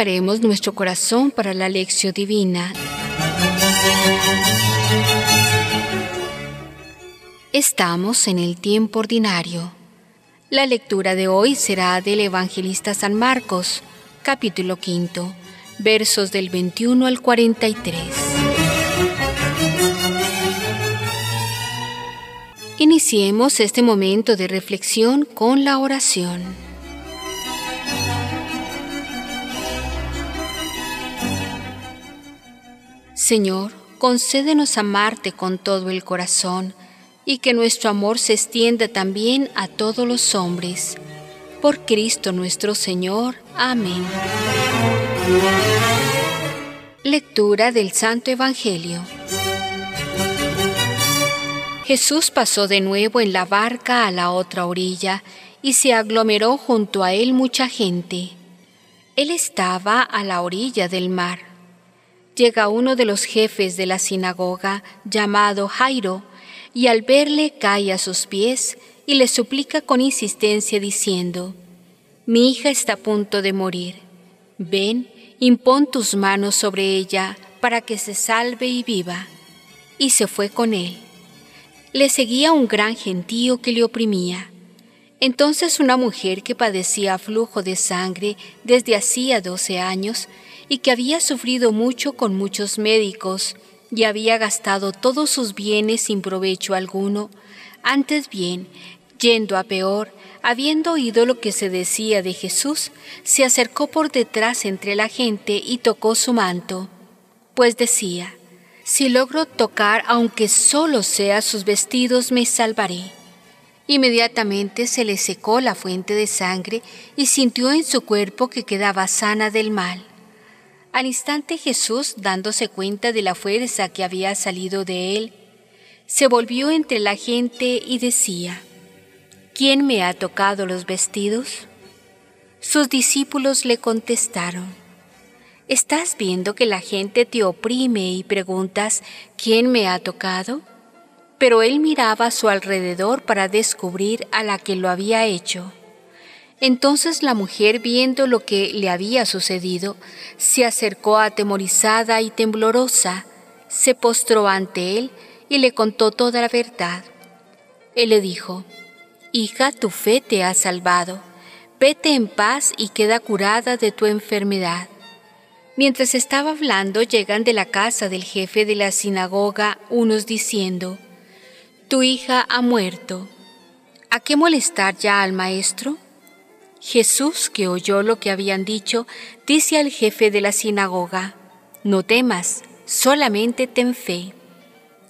Preparemos nuestro corazón para la lección divina. Estamos en el tiempo ordinario. La lectura de hoy será del evangelista San Marcos, capítulo quinto, versos del 21 al 43. Iniciemos este momento de reflexión con la oración. Señor, concédenos amarte con todo el corazón y que nuestro amor se extienda también a todos los hombres. Por Cristo nuestro Señor. Amén. Lectura del Santo Evangelio. Jesús pasó de nuevo en la barca a la otra orilla y se aglomeró junto a él mucha gente. Él estaba a la orilla del mar. Llega uno de los jefes de la sinagoga, llamado Jairo, y al verle cae a sus pies y le suplica con insistencia diciendo, Mi hija está a punto de morir. Ven, impón tus manos sobre ella para que se salve y viva. Y se fue con él. Le seguía un gran gentío que le oprimía. Entonces una mujer que padecía flujo de sangre desde hacía doce años y que había sufrido mucho con muchos médicos y había gastado todos sus bienes sin provecho alguno, antes bien, yendo a peor, habiendo oído lo que se decía de Jesús, se acercó por detrás entre la gente y tocó su manto, pues decía, si logro tocar aunque solo sea sus vestidos, me salvaré. Inmediatamente se le secó la fuente de sangre y sintió en su cuerpo que quedaba sana del mal. Al instante Jesús, dándose cuenta de la fuerza que había salido de él, se volvió entre la gente y decía, ¿quién me ha tocado los vestidos? Sus discípulos le contestaron, ¿estás viendo que la gente te oprime y preguntas, ¿quién me ha tocado? Pero él miraba a su alrededor para descubrir a la que lo había hecho. Entonces la mujer, viendo lo que le había sucedido, se acercó atemorizada y temblorosa, se postró ante él y le contó toda la verdad. Él le dijo, Hija, tu fe te ha salvado, vete en paz y queda curada de tu enfermedad. Mientras estaba hablando, llegan de la casa del jefe de la sinagoga unos diciendo, Tu hija ha muerto. ¿A qué molestar ya al maestro? Jesús, que oyó lo que habían dicho, dice al jefe de la sinagoga, No temas, solamente ten fe.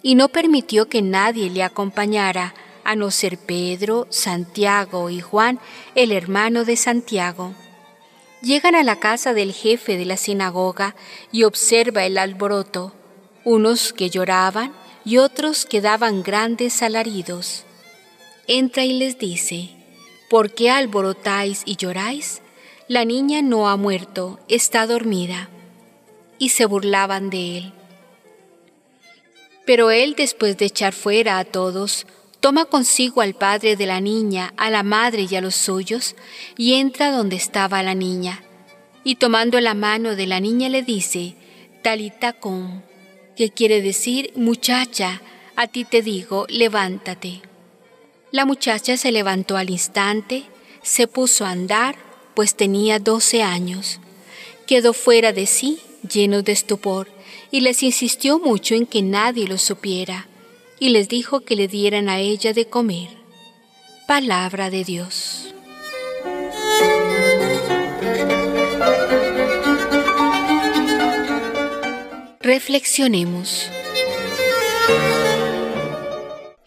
Y no permitió que nadie le acompañara, a no ser Pedro, Santiago y Juan, el hermano de Santiago. Llegan a la casa del jefe de la sinagoga y observa el alboroto, unos que lloraban y otros que daban grandes alaridos. Entra y les dice, ¿Por qué alborotáis y lloráis? La niña no ha muerto, está dormida. Y se burlaban de él. Pero él, después de echar fuera a todos, toma consigo al padre de la niña, a la madre y a los suyos, y entra donde estaba la niña. Y tomando la mano de la niña le dice, Talita con, que quiere decir, muchacha, a ti te digo, levántate. La muchacha se levantó al instante, se puso a andar, pues tenía doce años. Quedó fuera de sí, lleno de estupor, y les insistió mucho en que nadie lo supiera, y les dijo que le dieran a ella de comer. Palabra de Dios. Reflexionemos.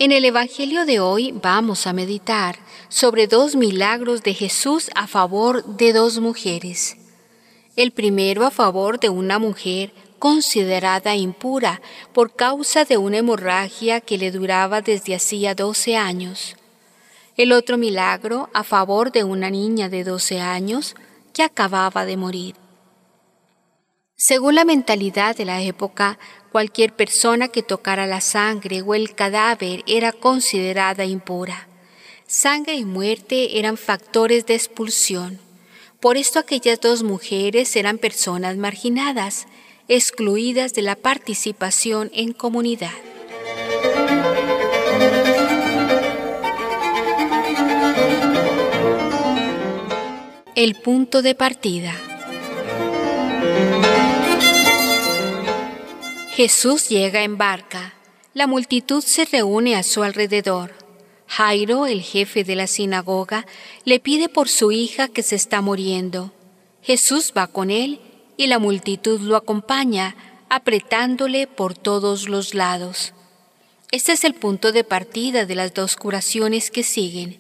En el Evangelio de hoy vamos a meditar sobre dos milagros de Jesús a favor de dos mujeres. El primero a favor de una mujer considerada impura por causa de una hemorragia que le duraba desde hacía 12 años. El otro milagro a favor de una niña de 12 años que acababa de morir. Según la mentalidad de la época, cualquier persona que tocara la sangre o el cadáver era considerada impura. Sangre y muerte eran factores de expulsión. Por esto aquellas dos mujeres eran personas marginadas, excluidas de la participación en comunidad. El punto de partida. Jesús llega en barca. La multitud se reúne a su alrededor. Jairo, el jefe de la sinagoga, le pide por su hija que se está muriendo. Jesús va con él y la multitud lo acompaña, apretándole por todos los lados. Este es el punto de partida de las dos curaciones que siguen,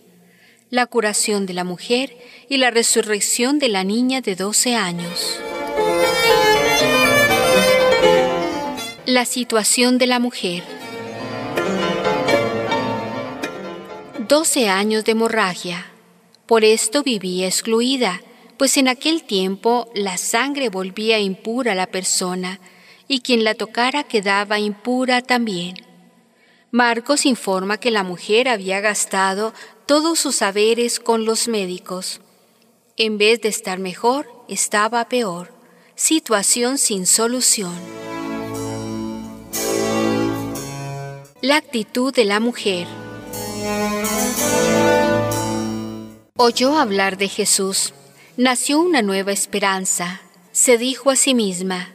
la curación de la mujer y la resurrección de la niña de 12 años. La situación de la mujer. 12 años de hemorragia. Por esto vivía excluida, pues en aquel tiempo la sangre volvía impura a la persona, y quien la tocara quedaba impura también. Marcos informa que la mujer había gastado todos sus saberes con los médicos. En vez de estar mejor, estaba peor. Situación sin solución. La actitud de la mujer. Oyó hablar de Jesús. Nació una nueva esperanza. Se dijo a sí misma,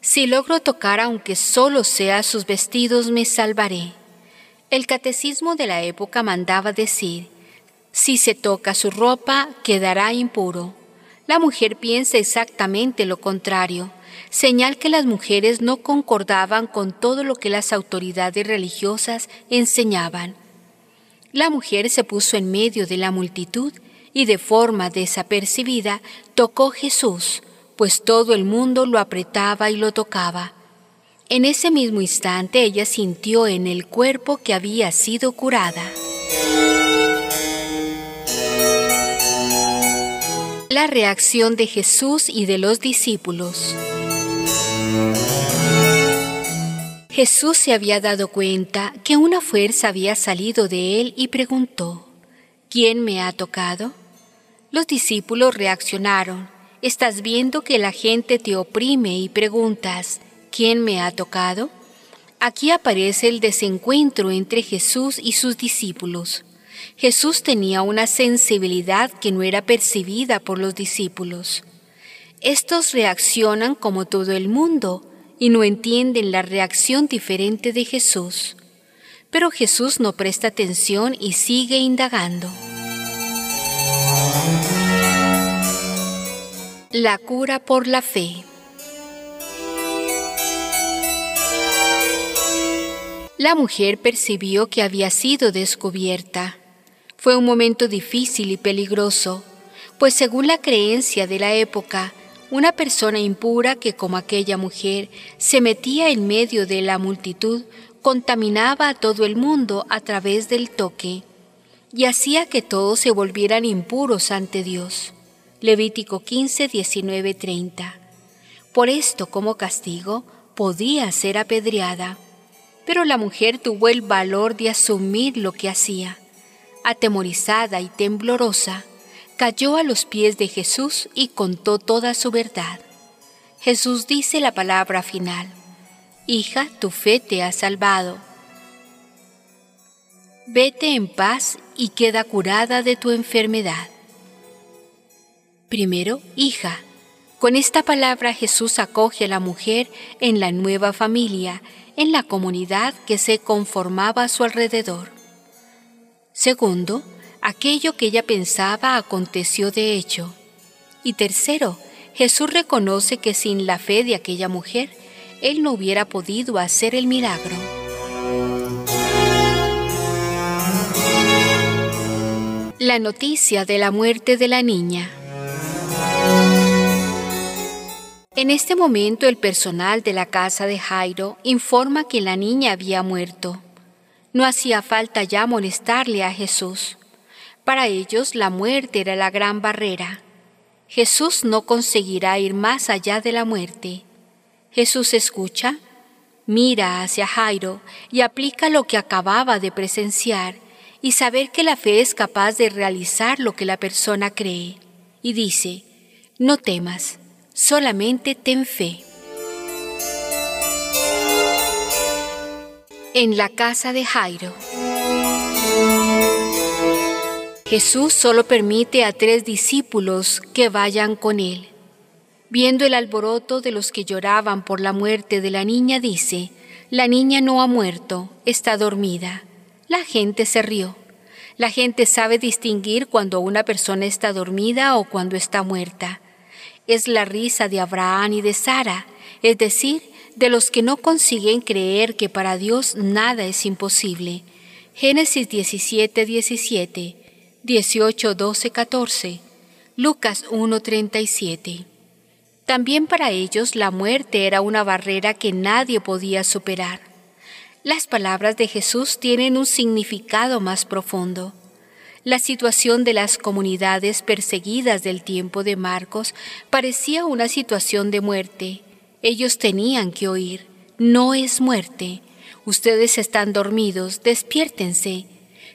si logro tocar aunque solo sea sus vestidos, me salvaré. El catecismo de la época mandaba decir, si se toca su ropa, quedará impuro. La mujer piensa exactamente lo contrario, señal que las mujeres no concordaban con todo lo que las autoridades religiosas enseñaban la mujer se puso en medio de la multitud y de forma desapercibida tocó Jesús, pues todo el mundo lo apretaba y lo tocaba. En ese mismo instante ella sintió en el cuerpo que había sido curada. La reacción de Jesús y de los discípulos. Jesús se había dado cuenta que una fuerza había salido de él y preguntó, ¿quién me ha tocado? Los discípulos reaccionaron, ¿estás viendo que la gente te oprime y preguntas, ¿quién me ha tocado? Aquí aparece el desencuentro entre Jesús y sus discípulos. Jesús tenía una sensibilidad que no era percibida por los discípulos. Estos reaccionan como todo el mundo, y no entienden la reacción diferente de Jesús. Pero Jesús no presta atención y sigue indagando. La cura por la fe. La mujer percibió que había sido descubierta. Fue un momento difícil y peligroso, pues según la creencia de la época, una persona impura que como aquella mujer se metía en medio de la multitud, contaminaba a todo el mundo a través del toque y hacía que todos se volvieran impuros ante Dios. Levítico 15, 19, 30. Por esto, como castigo, podía ser apedreada. Pero la mujer tuvo el valor de asumir lo que hacía. Atemorizada y temblorosa, cayó a los pies de Jesús y contó toda su verdad. Jesús dice la palabra final, Hija, tu fe te ha salvado. Vete en paz y queda curada de tu enfermedad. Primero, hija. Con esta palabra Jesús acoge a la mujer en la nueva familia, en la comunidad que se conformaba a su alrededor. Segundo, aquello que ella pensaba aconteció de hecho. Y tercero, Jesús reconoce que sin la fe de aquella mujer, él no hubiera podido hacer el milagro. La noticia de la muerte de la niña. En este momento el personal de la casa de Jairo informa que la niña había muerto. No hacía falta ya molestarle a Jesús. Para ellos la muerte era la gran barrera. Jesús no conseguirá ir más allá de la muerte. Jesús escucha, mira hacia Jairo y aplica lo que acababa de presenciar y saber que la fe es capaz de realizar lo que la persona cree. Y dice, No temas, solamente ten fe. En la casa de Jairo. Jesús solo permite a tres discípulos que vayan con él. Viendo el alboroto de los que lloraban por la muerte de la niña, dice, La niña no ha muerto, está dormida. La gente se rió. La gente sabe distinguir cuando una persona está dormida o cuando está muerta. Es la risa de Abraham y de Sara, es decir, de los que no consiguen creer que para Dios nada es imposible. Génesis 17, 17, 18, 12, 14, Lucas 1, 37. También para ellos la muerte era una barrera que nadie podía superar. Las palabras de Jesús tienen un significado más profundo. La situación de las comunidades perseguidas del tiempo de Marcos parecía una situación de muerte. Ellos tenían que oír, no es muerte. Ustedes están dormidos, despiértense.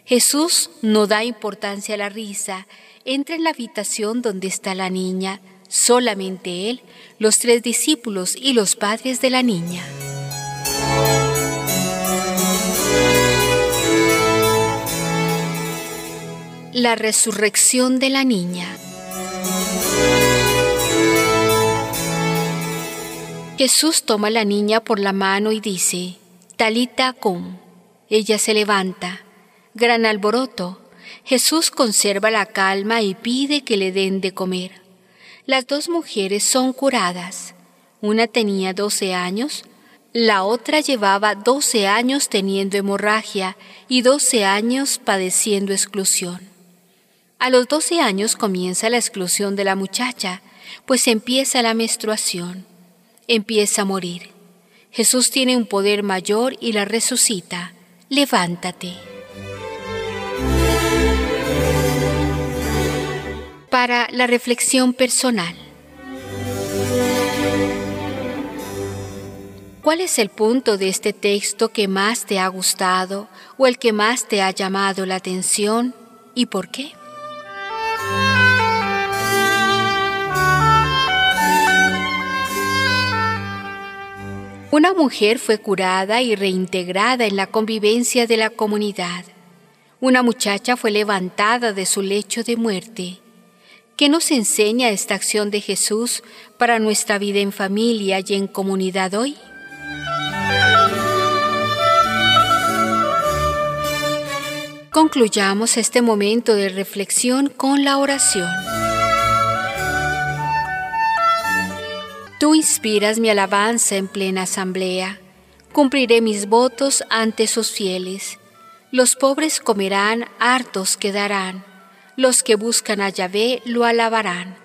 Jesús no da importancia a la risa. Entra en la habitación donde está la niña solamente él, los tres discípulos y los padres de la niña. La resurrección de la niña. Jesús toma a la niña por la mano y dice, Talita cum. Ella se levanta. Gran alboroto. Jesús conserva la calma y pide que le den de comer. Las dos mujeres son curadas. Una tenía 12 años, la otra llevaba 12 años teniendo hemorragia y 12 años padeciendo exclusión. A los 12 años comienza la exclusión de la muchacha, pues empieza la menstruación, empieza a morir. Jesús tiene un poder mayor y la resucita. Levántate. para la reflexión personal. ¿Cuál es el punto de este texto que más te ha gustado o el que más te ha llamado la atención y por qué? Una mujer fue curada y reintegrada en la convivencia de la comunidad. Una muchacha fue levantada de su lecho de muerte ¿Qué nos enseña esta acción de Jesús para nuestra vida en familia y en comunidad hoy? Concluyamos este momento de reflexión con la oración. Tú inspiras mi alabanza en plena asamblea. Cumpliré mis votos ante sus fieles. Los pobres comerán, hartos quedarán. Los que buscan a Yahvé lo alabarán.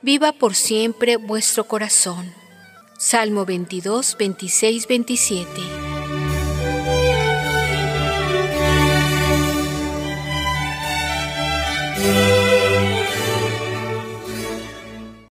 Viva por siempre vuestro corazón. Salmo 22, 26, 27.